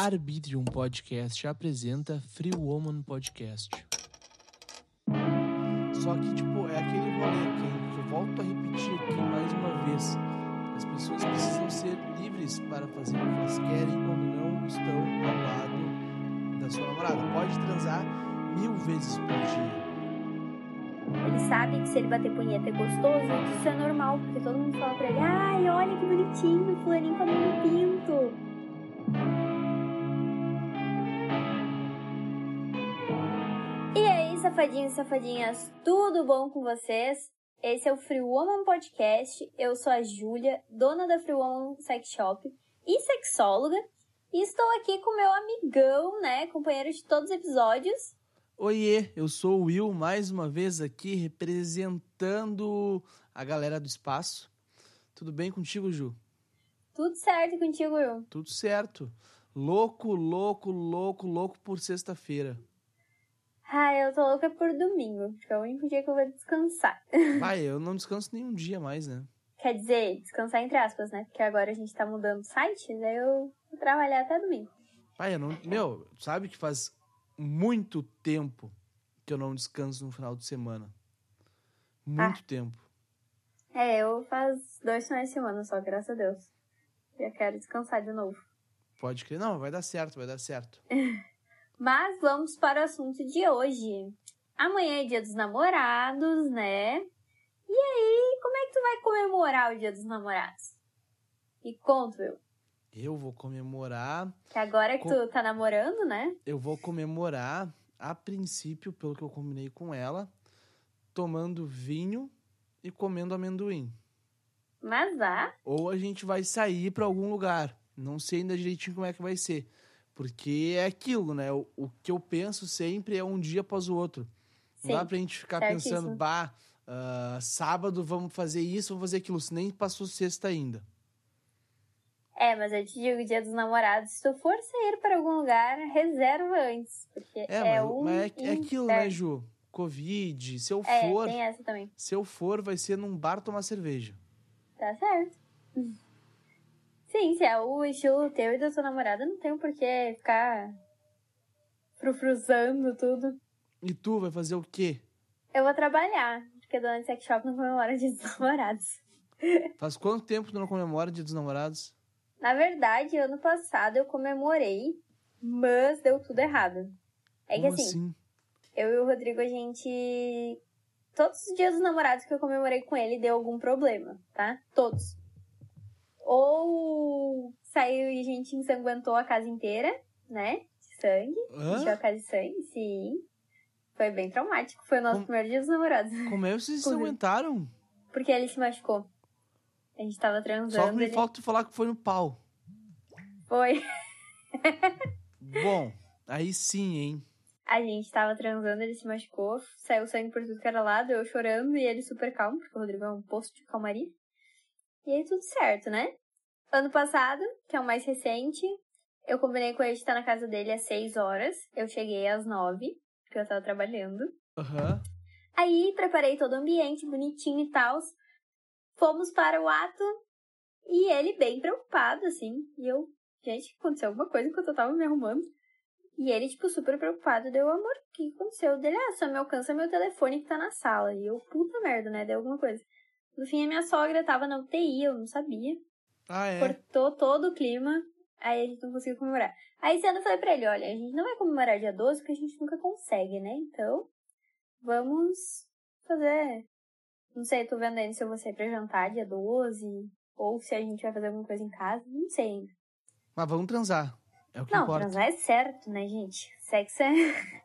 Arbitrium Podcast apresenta Free Woman Podcast. Só que, tipo, é aquele rolê que, eu volto a repetir aqui mais uma vez. As pessoas precisam ser livres para fazer o que elas querem quando não estão ao lado da sua namorada. Pode transar mil vezes por dia. Ele sabe que se ele bater punheta é gostoso, isso é normal, porque todo mundo fala pra ele, ai, olha que bonitinho, fulaninho com no pinto. Safadinhos e safadinhas, tudo bom com vocês? Esse é o Free Woman Podcast. Eu sou a Júlia, dona da Free Woman Sex Shop e sexóloga. E estou aqui com meu amigão, né, companheiro de todos os episódios. Oiê, eu sou o Will, mais uma vez aqui representando a galera do espaço. Tudo bem contigo, Ju? Tudo certo contigo, Will? Tudo certo. Louco, louco, louco, louco por sexta-feira. Ah, eu tô louca por domingo, porque é o único dia que eu vou descansar. Vai, eu não descanso nenhum dia mais, né? Quer dizer, descansar entre aspas, né? Porque agora a gente tá mudando o site, daí eu vou trabalhar até domingo. Pai, eu não. Meu, sabe que faz muito tempo que eu não descanso no final de semana. Muito Ah. tempo. É, eu faz dois finais de semana só, graças a Deus. Já quero descansar de novo. Pode crer. Não, vai dar certo, vai dar certo. Mas vamos para o assunto de hoje. Amanhã é dia dos namorados, né? E aí, como é que tu vai comemorar o dia dos namorados? E conta, eu. Eu vou comemorar. Que agora que Com- tu tá namorando, né? Eu vou comemorar, a princípio, pelo que eu combinei com ela, tomando vinho e comendo amendoim. Mas ah, Ou a gente vai sair pra algum lugar. Não sei ainda direitinho como é que vai ser. Porque é aquilo, né? O, o que eu penso sempre é um dia após o outro. sim. Não dá pra gente ficar certíssimo. pensando, bah, ah, sábado vamos fazer isso, vamos fazer aquilo. Se nem passou sexta ainda. É, mas eu te digo, dia dos namorados, se tu for sair para algum lugar, reserva antes. Porque É, é, mas, um mas é, é aquilo, né. Ju? Covid. Se eu É, for, tem essa também. se eu for, vai ser num bar tomar cerveja. Tá certo. Sim, se é o estilo teu e da sua namorada, não tem por que ficar frufruzando tudo. E tu vai fazer o quê? Eu vou trabalhar, porque dona de sex shop não comemora dia dos namorados. Faz quanto tempo tu não comemora Dia dos Namorados? Na verdade, ano passado eu comemorei, mas deu tudo errado. É que Como assim, assim? eu e o Rodrigo, a gente. Todos os dias dos namorados que eu comemorei com ele deu algum problema, tá? Todos. Ou saiu e a gente ensanguentou a casa inteira, né? De sangue. Encheu a Hã? casa de sangue, sim. Foi bem traumático. Foi o nosso Como- primeiro dia dos namorados. Como é que vocês aguentaram? Porque ele se machucou. A gente tava Só transando. me ele... falta tu falar que foi no pau. Foi. Bom, aí sim, hein? A gente tava transando, ele se machucou, saiu sangue por tudo que era lado, eu chorando e ele super calmo, porque o Rodrigo é um posto de calmaria. E aí tudo certo, né? Ano passado, que é o mais recente, eu combinei com ele de estar na casa dele às 6 horas. Eu cheguei às 9, porque eu tava trabalhando. Aham. Aí preparei todo o ambiente bonitinho e tal. Fomos para o ato e ele bem preocupado, assim. E eu, gente, aconteceu alguma coisa enquanto eu tava me arrumando. E ele, tipo, super preocupado. Deu, amor, o que aconteceu? Dele, ah, só me alcança meu telefone que tá na sala. E eu, puta merda, né? Deu alguma coisa. No fim, a minha sogra tava na UTI, eu não sabia. Ah, é. Cortou todo o clima. Aí a gente não conseguiu comemorar. Aí cedo eu falei pra ele, olha, a gente não vai comemorar dia 12 porque a gente nunca consegue, né? Então, vamos fazer. Não sei, tô vendo ainda se eu vou sair pra jantar dia 12. Ou se a gente vai fazer alguma coisa em casa. Não sei ainda. Mas vamos transar. É o que não, importa. transar é certo, né, gente? Sexo é.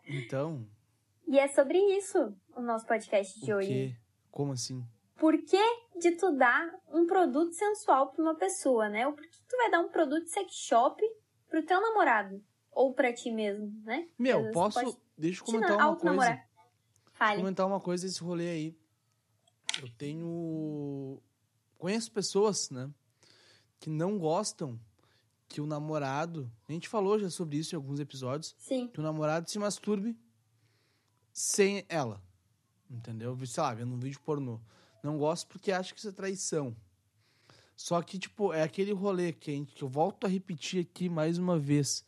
Então, E é sobre isso o nosso podcast de o hoje. quê? Como assim? Por que de tu dar um produto sensual pra uma pessoa, né? Ou por que tu vai dar um produto sex shop pro teu namorado? Ou pra ti mesmo, né? Meu, posso. pode Deixa eu comentar uma coisa. eu Fale. comentar uma coisa desse rolê aí. Eu tenho. Conheço pessoas, né? Que não gostam que o namorado. A gente falou já sobre isso em alguns episódios. Sim. Que o namorado se masturbe sem ela. Entendeu? Sei lá, vendo um vídeo pornô. Não gosto porque acho que isso é traição. Só que, tipo, é aquele rolê que, gente, que eu volto a repetir aqui mais uma vez.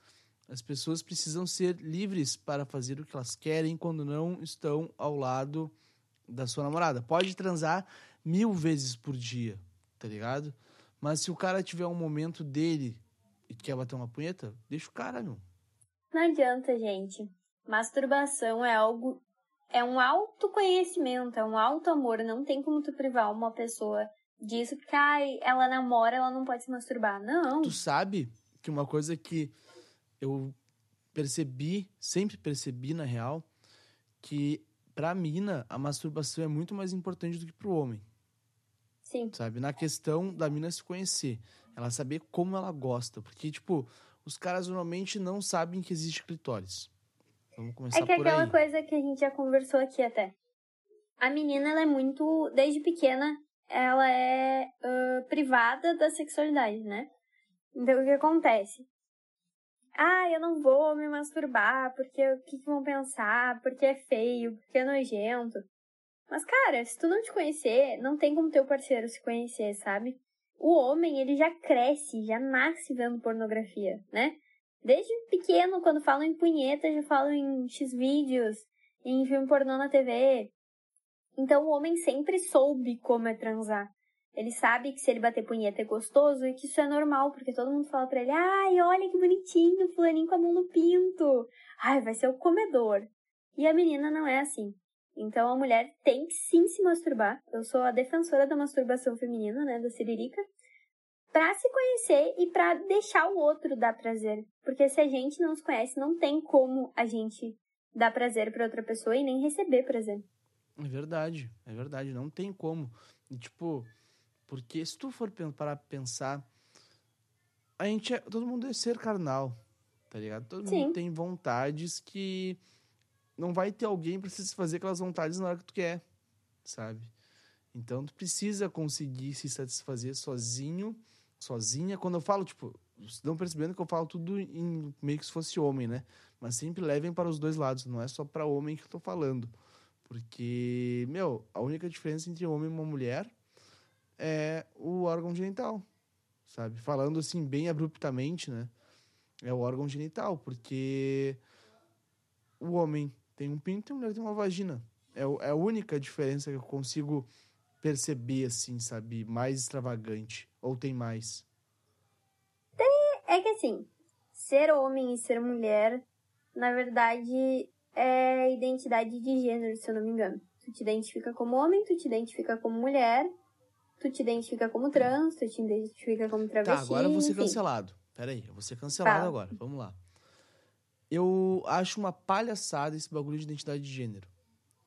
As pessoas precisam ser livres para fazer o que elas querem quando não estão ao lado da sua namorada. Pode transar mil vezes por dia, tá ligado? Mas se o cara tiver um momento dele e quer bater uma punheta, deixa o cara, meu. Não adianta, gente. Masturbação é algo. É um autoconhecimento, é um auto amor. Não tem como tu privar uma pessoa disso, porque ai, ela namora, ela não pode se masturbar. Não. Tu sabe que uma coisa que eu percebi, sempre percebi na real, que pra mina a masturbação é muito mais importante do que pro homem. Sim. Sabe? Na questão da mina se conhecer. Ela saber como ela gosta. Porque, tipo, os caras normalmente não sabem que existe clitóris. Vamos começar É que é por aquela aí. coisa que a gente já conversou aqui até. A menina, ela é muito. Desde pequena, ela é ah, privada da sexualidade, né? Então, o que acontece? Ah, eu não vou me masturbar porque o que, que vão pensar? Porque é feio, porque é nojento. Mas, cara, se tu não te conhecer, não tem como teu parceiro se conhecer, sabe? O homem, ele já cresce, já nasce vendo pornografia, né? Desde pequeno, quando falam em punheta, já falam em X-vídeos, em filme pornô na TV. Então o homem sempre soube como é transar. Ele sabe que se ele bater punheta é gostoso e que isso é normal, porque todo mundo fala pra ele, ai, olha que bonitinho, fulaninho com a mão no pinto. Ai, vai ser o comedor. E a menina não é assim. Então a mulher tem que sim se masturbar. Eu sou a defensora da masturbação feminina, né, da Siririca. Pra se conhecer e pra deixar o outro dar prazer. Porque se a gente não se conhece, não tem como a gente dar prazer pra outra pessoa e nem receber prazer. É verdade, é verdade. Não tem como. E, tipo, porque se tu for parar pensar, a gente é. Todo mundo é ser carnal, tá ligado? Todo Sim. mundo tem vontades que não vai ter alguém pra satisfazer aquelas vontades na hora que tu quer, sabe? Então tu precisa conseguir se satisfazer sozinho, sozinha. Quando eu falo, tipo, vocês estão percebendo que eu falo tudo em meio que se fosse homem, né? Mas sempre levem para os dois lados, não é só para homem que eu tô falando. Porque, meu, a única diferença entre um homem e uma mulher é o órgão genital, sabe? Falando assim, bem abruptamente, né? É o órgão genital, porque o homem tem um pinto e a mulher tem uma vagina. É, é a única diferença que eu consigo perceber, assim, sabe? Mais extravagante. Ou tem mais. É que assim, ser homem e ser mulher, na verdade, é identidade de gênero, se eu não me engano. Tu te identifica como homem, tu te identifica como mulher, tu te identifica como trans, tu te identifica como Tá, travesti. agora eu vou ser cancelado. Pera aí, eu vou ser cancelado Tá. agora. Vamos lá. Eu acho uma palhaçada esse bagulho de identidade de gênero.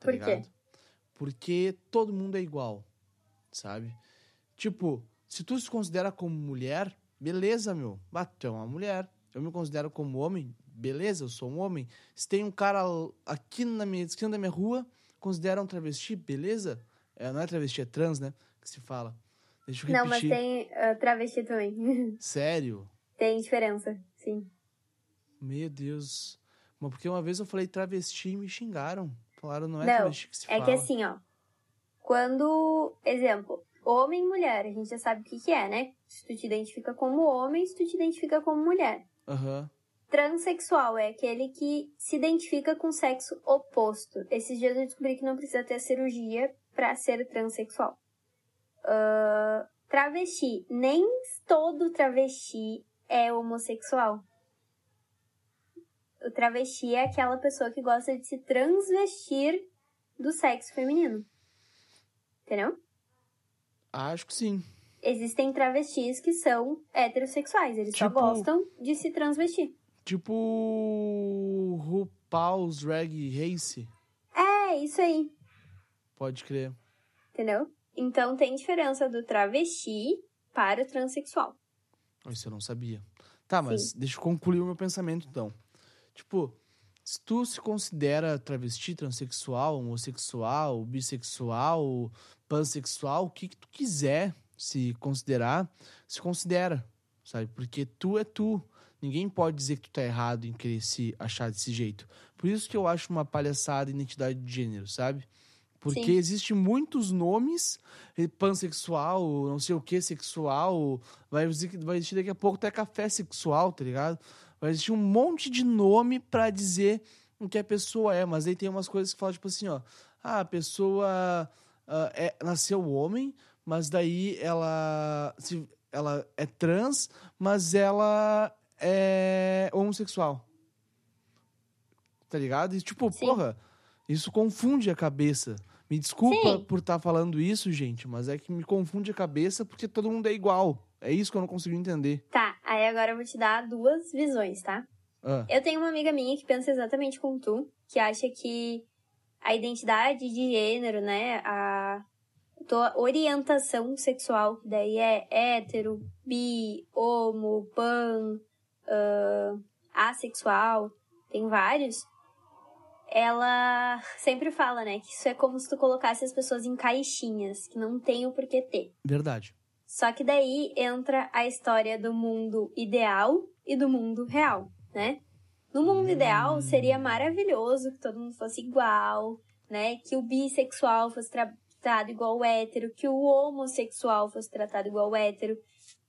Tá Por quê? ligado? Porque todo mundo é igual, sabe? Tipo, se tu se considera como mulher, beleza, meu. Bah, tu é uma mulher. Eu me considero como homem, beleza, eu sou um homem. Se tem um cara aqui na minha esquina da minha rua, considera um travesti, beleza? É, não é travesti, é trans, né? Que se fala. Deixa eu Não, mas repetir. tem ah, travesti também. Sério? tem diferença, sim. Meu Deus. Mas porque uma vez eu falei travesti e me xingaram. Falaram, não é Não, travesti que se É fala. que assim, ó. Quando, exemplo, homem e mulher, a gente já sabe o que, que é, né? Se tu te identifica como homem, se tu te identifica como mulher. Aham. Transsexual é aquele que se identifica com o sexo oposto. Esses dias eu descobri que não precisa ter cirurgia pra ser transexual. Ahn, travesti. Nem todo travesti é homossexual. O travesti é aquela pessoa que gosta de se transvestir do sexo feminino. Entendeu? Acho que sim. Existem travestis que são heterossexuais. Eles só Tipo- gostam de se transvestir. Tipo RuPaul's Drag Race. É, isso aí. Pode crer. Entendeu? Então tem diferença do travesti para o transexual. Isso eu não sabia. Tá, mas deixa eu concluir o meu pensamento então. Tipo, se tu se considera travesti, transexual, homossexual, bissexual, pansexual, o que, que tu quiser se considerar, se considera, sabe? Porque tu é tu. Ninguém pode dizer que tu tá errado em querer se achar desse jeito. Por isso que eu acho uma palhaçada identidade de gênero, sabe? Porque Sim. existe muitos nomes, eh, pansexual, não sei o que, sexual, vai vai existir daqui a pouco até café sexual, tá ligado? Vai existir um monte de nome pra dizer o que a pessoa é. Mas aí tem umas coisas que falam, tipo assim, ó. Ah, a pessoa ah, é, nasceu homem, mas daí ela, se, ela é trans, mas ela é homossexual. Tá ligado? E tipo, Sim. porra, isso confunde a cabeça. Me desculpa Sim. por estar falando isso, gente, mas é que me confunde a cabeça porque todo mundo é igual. É isso que eu não consigo entender. Tá, aí agora eu vou te dar duas visões, tá? Ah, Eu tenho uma amiga minha que pensa exatamente como tu, que acha que a identidade de gênero, né, a tua orientação sexual, que daí é hétero, bi, homo, pan, ah, assexual, tem vários, ela sempre fala, né, que isso é como se tu colocasse as pessoas em caixinhas, que não tem o porquê ter. verdade. Só que daí entra a história do mundo ideal e do mundo real, né? No mundo ideal seria maravilhoso que todo mundo fosse igual, né? Que o bissexual fosse tratado igual o hétero, que o homossexual fosse tratado igual o hétero,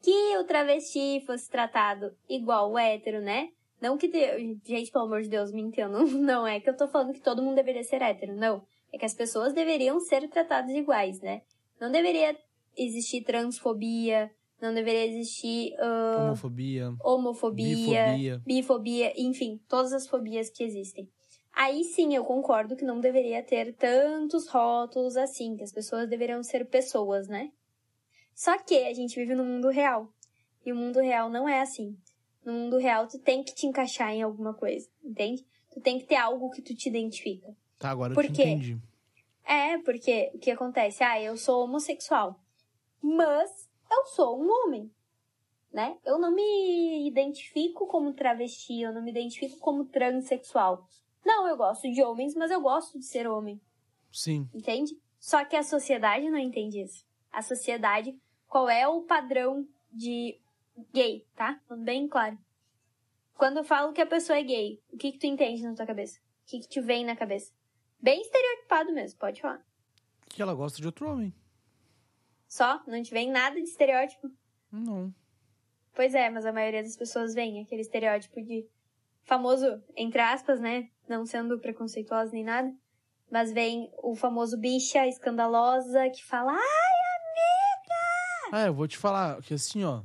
que o travesti fosse tratado igual o hétero, né? Não que. te- Gente, pelo amor de Deus, me entendam. Não é que eu tô falando que todo mundo deveria ser hétero, não. É que as pessoas deveriam ser tratadas iguais, né? Não deveria existir transfobia, não deveria existir ah, Homofobia, homofobia, bifobia. bifobia, enfim, todas as fobias que existem. Aí sim eu concordo que não deveria ter tantos rótulos assim, que as pessoas deveriam ser pessoas, né? Só que a gente vive no mundo real. E o mundo real não é assim. No mundo real tu tem que te encaixar em alguma coisa, entende? Tu tem que ter algo que tu te identifica. Tá, agora Por eu te quê? entendi. É, porque o que acontece? Ah, eu sou homossexual. Mas eu sou um homem. Né? Eu não me identifico como travesti, eu não me identifico como transexual. Não, eu gosto de homens, mas eu gosto de ser homem, Sim. entende? Só que a sociedade não entende isso. A sociedade, qual é o padrão de gay, tá? Falando Bem claro. Quando eu falo que a pessoa é gay, o que que tu entende na tua cabeça? O que que te vem na cabeça? Bem estereotipado mesmo, pode falar. Que ela gosta de outro homem. Só? Não te vem nada de estereótipo? Não. Pois é, mas a maioria das pessoas vem aquele estereótipo de famoso, entre aspas, né? Não sendo preconceituosa nem nada. Mas vem o famoso bicha escandalosa que fala, ah, Ah, eu vou te falar que assim, ó.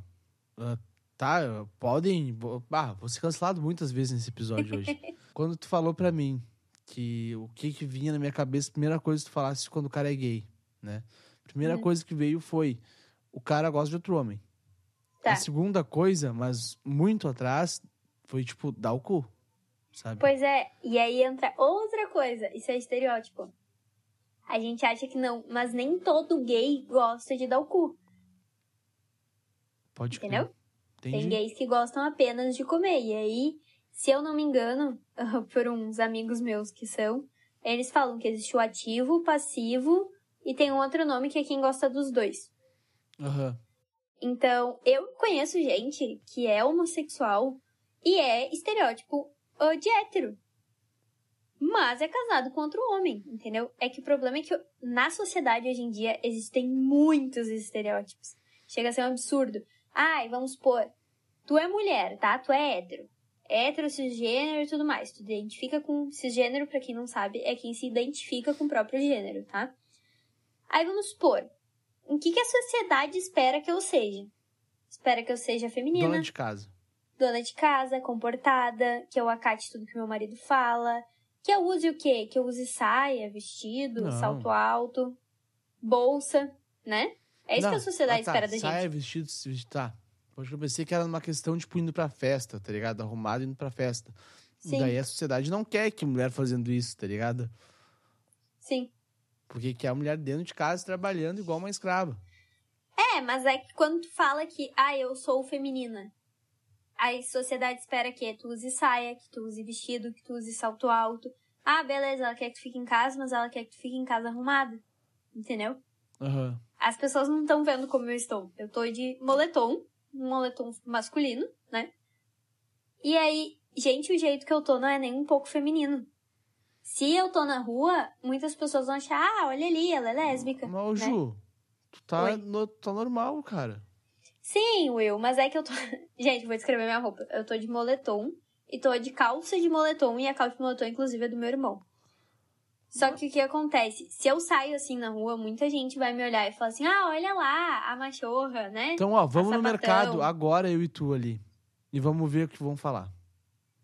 ah, tá, podem. Ah, vou ser cancelado muitas vezes nesse episódio hoje. quando tu falou pra mim que o que que vinha na minha cabeça, a primeira coisa que tu falasse quando o cara é gay, né? Primeira Uhum. coisa que veio foi o cara gosta de outro homem. tá. A segunda coisa, mas muito atrás, foi tipo, dar o cu. Sabe? Pois é, e aí entra outra coisa, isso é estereótipo. A gente acha que não, mas nem todo gay gosta de dar o cu, Pode entendeu? Entendi. Tem gays que gostam apenas de comer. E aí, se eu não me engano, por uns amigos meus que são, eles falam que existe o ativo, o passivo e tem um outro nome que é quem gosta dos dois. Aham. Então, eu conheço gente que é homossexual e é estereótipo ah, de hétero. Mas é casado com outro homem, entendeu? É que o problema é que na sociedade hoje em dia existem muitos estereótipos. Chega a ser um absurdo. Ai, vamos supor, tu é mulher, tá? Tu é hétero. Hétero, cisgênero e tudo mais. Tu identifica com cisgênero, pra quem não sabe, é quem se identifica com o próprio gênero, tá? Aí vamos supor, o que, que a sociedade espera que eu seja? Espera que eu seja feminina, Dona de casa. dona de casa, comportada, que eu acate tudo que meu marido fala, que eu use o quê? Que eu use saia, vestido, Não. salto alto, bolsa, né? É isso Não, que a sociedade ah, tá, espera da saia, gente. vestido, se vestir, tá. Porque eu pensei que era uma questão, tipo, indo pra festa, tá ligado? Arrumado indo pra festa. Sim, Daí a sociedade não quer que mulher fazendo isso, tá ligado? sim. Porque quer a mulher dentro de casa trabalhando igual uma escrava. É, mas é que quando tu fala que, ah, eu sou feminina, a sociedade espera que tu use saia, que tu use vestido, que tu use salto alto. Ah, beleza, ela quer que tu fique em casa, mas ela quer que tu fique em casa arrumada. Entendeu? Aham. As pessoas não estão vendo como eu estou. Eu tô de moletom, um moletom masculino, né? E aí, gente, o jeito que eu tô não é nem um pouco feminino. Se eu tô na rua, muitas pessoas vão achar, ah, olha ali, ela é lésbica. Mas, né? Ju, tu tá, no, tá normal, cara. Sim, Will, mas é que eu tô. Gente, vou descrever minha roupa. Eu tô de moletom e tô de calça de moletom e a calça de moletom, inclusive, é do meu irmão. Só que o que acontece? Se eu saio assim na rua, muita gente vai me olhar e falar assim: ah, olha lá, a machorra, né? Então, ó, vamos no mercado agora, eu e tu ali. E vamos ver o que vão falar.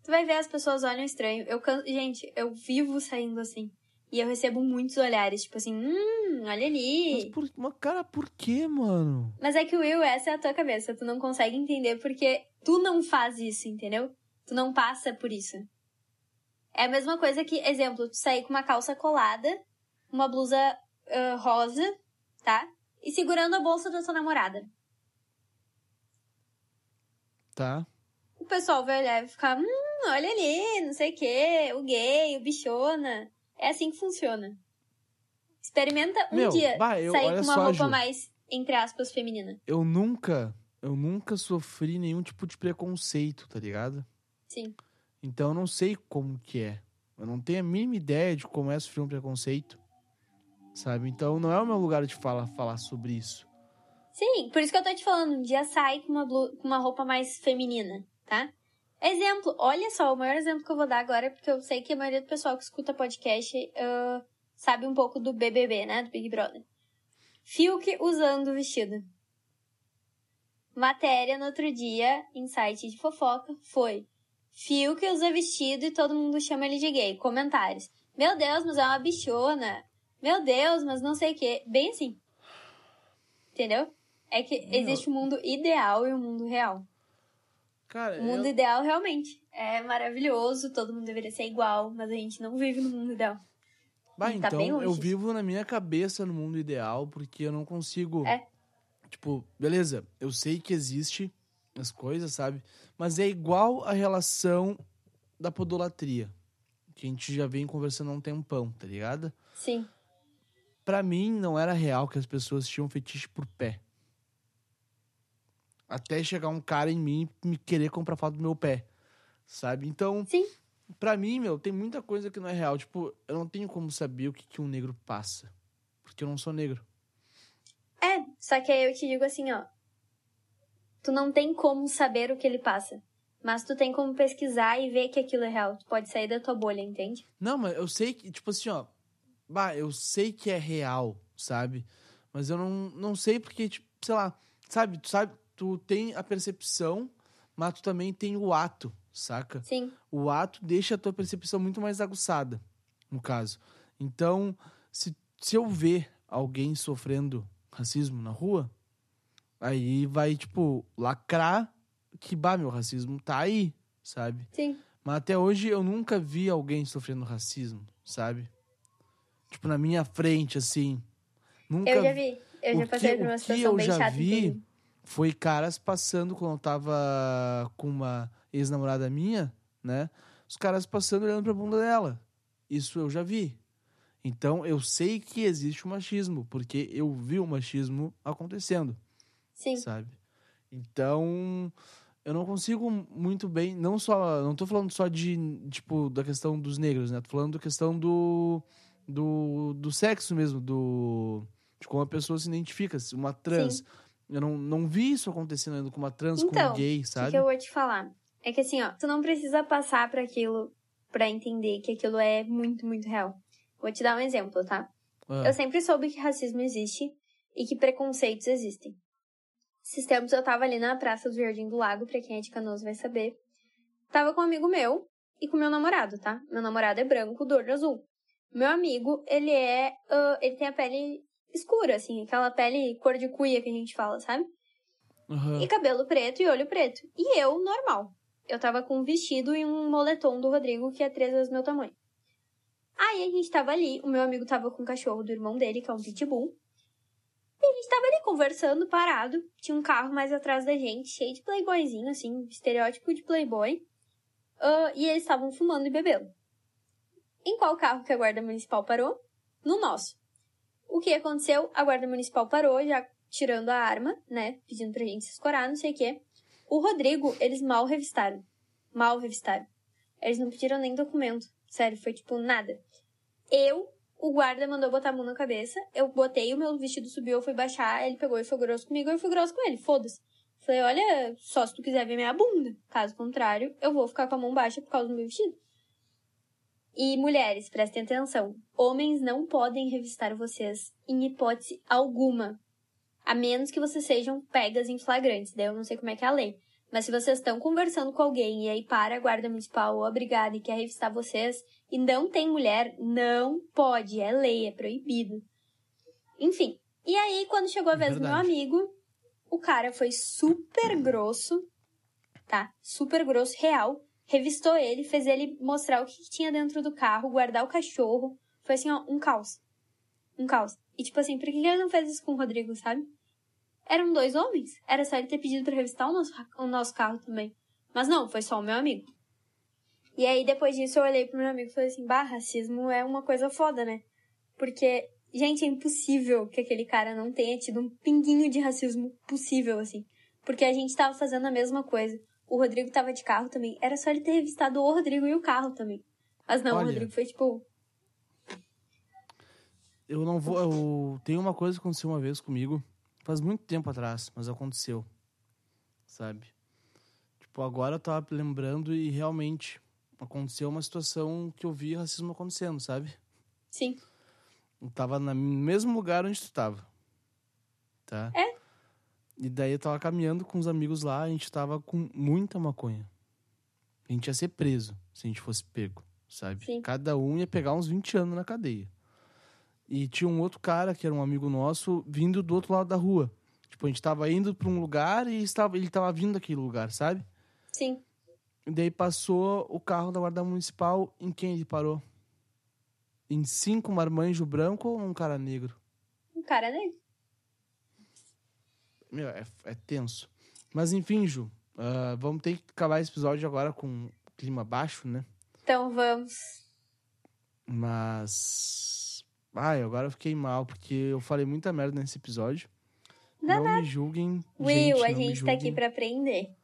Tu vai ver as pessoas olham estranho. Eu can... Gente, eu vivo saindo assim. E eu recebo muitos olhares, tipo assim, hum, olha ali. Mas, por, mas, cara, por que, mano? Mas é que, Will, essa é a tua cabeça. Tu não consegue entender porque tu não faz isso, entendeu? Tu não passa por isso. É a mesma coisa que, exemplo, tu sair com uma calça colada, uma blusa ah, rosa, tá? E segurando a bolsa da tua namorada. Tá? O pessoal vai olhar e ficar, hum, olha ali, não sei o quê, o gay, o bichona. É assim que funciona. Experimenta um Meu, dia bah, eu- sair com uma só, roupa Ju. mais, entre aspas, feminina. Eu nunca, eu nunca sofri nenhum tipo de preconceito, tá ligado? Sim. Então eu não sei como que é. Eu não tenho a mínima ideia de como é sofrer um preconceito. Sabe? Então não é o meu lugar de falar, falar sobre isso. Sim, por isso que eu tô te falando, um dia sai com uma, blu- com uma roupa mais feminina, tá? Exemplo, olha só, o maior exemplo que eu vou dar agora, porque eu sei que a maioria do pessoal que escuta podcast ah, sabe um pouco do BBB, né? Do Big Brother. Fiuk usando o vestido. Matéria no outro dia, em site de fofoca, foi Fiuk usa vestido e todo mundo chama ele de gay. Comentários. Meu Deus, mas é uma bichona. Meu Deus, mas não sei o quê. Bem assim. Entendeu? É que existe o mundo ideal e o mundo real. Cara, O mundo eu- ideal realmente é maravilhoso, todo mundo deveria ser igual, mas a gente não vive no mundo ideal. Bah, tá então eu vivo na minha cabeça no mundo ideal, porque eu não consigo. É. Tipo, beleza, eu sei que existe as coisas, sabe? Mas é igual a relação da podolatria. Que a gente já vem conversando há um tempão, tá ligado? Sim. Pra mim, não era real que as pessoas tinham fetiche por pé. Até chegar um cara em mim e me querer comprar foto do meu pé. Sabe? Então, Sim. pra mim, meu, tem muita coisa que não é real. Tipo, eu não tenho como saber o que, que um negro passa. Porque eu não sou negro. É, só que aí eu te digo assim, ó. Tu não tem como saber o que ele passa. Mas tu tem como pesquisar e ver que aquilo é real. Tu pode sair da tua bolha, entende? Não, mas eu sei que, tipo assim, ó. Bah, eu sei que é real, sabe? Mas eu não, não sei porque, tipo, sei lá, sabe? Tu sabe, tu tem a percepção, mas tu também tem o ato, saca? Sim. o ato deixa a tua percepção muito mais aguçada, no caso. Então, se, se eu ver alguém sofrendo racismo na rua, aí vai, tipo, lacrar que, bah, meu racismo tá aí, sabe? Sim. Mas até hoje eu nunca vi alguém sofrendo racismo, sabe? Tipo, na minha frente, assim. Nunca Eu já vi. Eu já passei que- por uma situação eu bem já chata. vi. Foi caras passando quando eu tava com uma ex-namorada minha, né? Os caras passando olhando pra bunda dela. Isso eu já vi. Então eu sei que existe o machismo, porque eu vi o machismo acontecendo, Sim. sabe? Então eu não consigo muito bem, não só, não tô falando só de tipo da questão dos negros, né? Tô falando da questão do do, do sexo mesmo, do de como a pessoa se identifica, se uma trans. Eu não, não vi isso acontecendo ainda com uma trans, com Então, um gay, O que, sabe? que eu vou te falar? É que assim, ó, tu não precisa passar por aquilo pra entender que aquilo é muito, muito real. Vou te dar um exemplo, tá? Ah, Eu sempre soube que racismo existe e que preconceitos existem. Esses tempos eu tava ali na Praça do Jardim do Lago, pra quem é de Canoas vai saber. Tava com um amigo meu e com meu namorado, tá? Meu namorado é branco, do olho azul. Meu amigo, ele é. ah, ele tem a pele escura, assim, aquela pele cor de cuia que a gente fala, sabe? aham. E cabelo preto e olho preto. E eu, normal. Eu tava com um vestido e um moletom do Rodrigo, que é três vezes meu tamanho. Aí a gente tava ali, o meu amigo tava com o cachorro do irmão dele, que é um pitbull. E a gente tava ali conversando, parado. Tinha um carro mais atrás da gente, cheio de playboyzinho, assim, estereótipo de playboy. Ah, e eles estavam fumando e bebendo. Em qual carro que a guarda municipal parou? No nosso. O que aconteceu? A guarda municipal parou, já tirando a arma, né? Pedindo pra gente se escorar, não sei o quê. O Rodrigo, eles mal revistaram. Mal revistaram. Eles não pediram nem documento. Sério, foi tipo nada. Eu, o guarda mandou botar a mão na cabeça. Eu botei, o meu vestido subiu, eu fui baixar, ele pegou e foi grosso comigo, eu fui grosso com ele. Foda-se. Falei, olha, só se tu quiser ver minha bunda. Caso contrário, eu vou ficar com a mão baixa por causa do meu vestido. E mulheres, prestem atenção. Homens não podem revistar vocês em hipótese alguma. A menos que vocês sejam pegas em flagrantes. Daí eu não sei como é que é a lei. Mas se vocês estão conversando com alguém e aí para a guarda municipal ou a brigada e quer revistar vocês e não tem mulher, não pode. É lei, é proibido. Enfim. E aí, quando chegou a vez do meu amigo, o cara foi super grosso, tá? Super grosso, real. Revistou ele, fez ele mostrar o que tinha dentro do carro, guardar o cachorro. Foi assim, ó, um caos. Um caos. E tipo assim, por que ele não fez isso com o Rodrigo, sabe? Eram dois homens. Era só ele ter pedido pra revistar o nosso, o nosso carro também. Mas não, foi só o meu amigo. E aí, depois disso, eu olhei pro meu amigo e falei assim, bah, racismo é uma coisa foda, né? Porque, gente, é impossível que aquele cara não tenha tido um pinguinho de racismo possível, assim. Porque a gente tava fazendo a mesma coisa. O Rodrigo tava de carro também. Era só ele ter revistado o Rodrigo e o carro também. Mas não, Olha, o Rodrigo foi tipo. Eu não vou. Eu... Tem uma coisa que aconteceu uma vez comigo Faz muito tempo atrás, mas aconteceu. Sabe? Tipo, agora eu tava lembrando e realmente aconteceu uma situação que eu vi racismo acontecendo, sabe? Sim. Eu tava no mesmo lugar onde tu tava. Tá? É. E daí eu tava caminhando com os amigos lá, a gente tava com muita maconha. A gente ia ser preso se a gente fosse pego, sabe? Sim. Cada um ia pegar uns 20 anos na cadeia. E tinha um outro cara, que era um amigo nosso, vindo do outro lado da rua. Tipo, a gente tava indo pra um lugar e estava, ele tava vindo daquele lugar, sabe? Sim. E daí passou o carro da guarda municipal. Em quem ele parou? Em cinco marmanjo branco ou um cara negro? Um cara negro. Meu, é, é tenso. Mas enfim, Ju, uh, vamos ter que acabar esse episódio agora com clima baixo, né? Então vamos. Mas Ai, agora eu fiquei mal, porque eu falei muita merda nesse episódio. Não, não me julguem. Will, gente, a gente tá aqui pra aprender.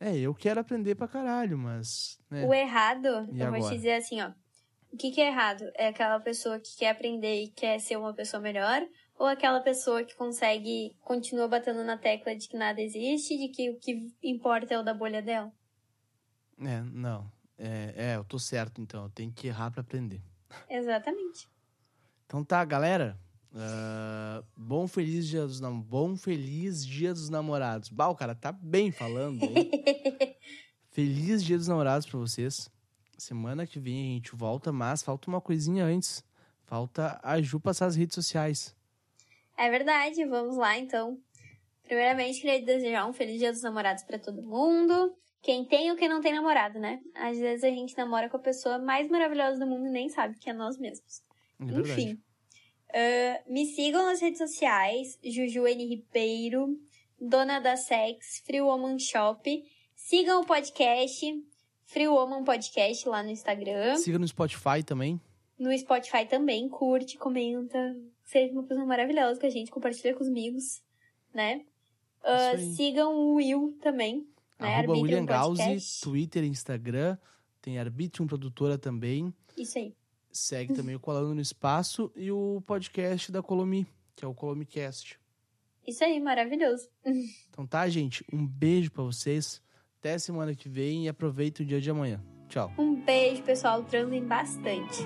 É, eu quero aprender pra caralho, mas. Né? O errado, e eu agora? vou te dizer assim, ó. O que, que é errado? É aquela pessoa que quer aprender e quer ser uma pessoa melhor? Ou aquela pessoa que consegue, continua batendo na tecla de que nada existe, de que o que importa é o da bolha dela? É, não. É, é eu tô certo, então. Eu tenho que errar pra aprender. Exatamente. Então tá, galera. Uh, bom feliz dia dos nam bom feliz dia dos namorados. Bah, o cara tá bem falando, feliz dia dos namorados para vocês. Semana que vem a gente volta, mas falta uma coisinha antes. Falta a Ju passar as redes sociais. É verdade, vamos lá então. Primeiramente, queria desejar um feliz dia dos namorados para todo mundo. Quem tem ou quem não tem namorado, né? Às vezes a gente namora com a pessoa mais maravilhosa do mundo e nem sabe que é nós mesmos. É Enfim. Uh, me sigam nas redes sociais, Juju N. Ribeiro, Dona da Sex, Free Woman Shop. Sigam o podcast, Free Woman Podcast lá no Instagram. Siga no Spotify também. No Spotify também, curte, comenta. Seja uma pessoa maravilhosa com a gente, compartilha com os amigos, né? Uh, sigam o Will também, né? Arroba William Gauzi, Twitter Instagram. Tem Arbitrium Produtora também. Isso aí. Segue também o Colando no Espaço e o podcast da Colomi, que é o Colomicast. Isso aí, maravilhoso. Então tá, gente. Um beijo para vocês. Até semana que vem e aproveita o dia de amanhã. Tchau. Um beijo, pessoal. Transem bastante.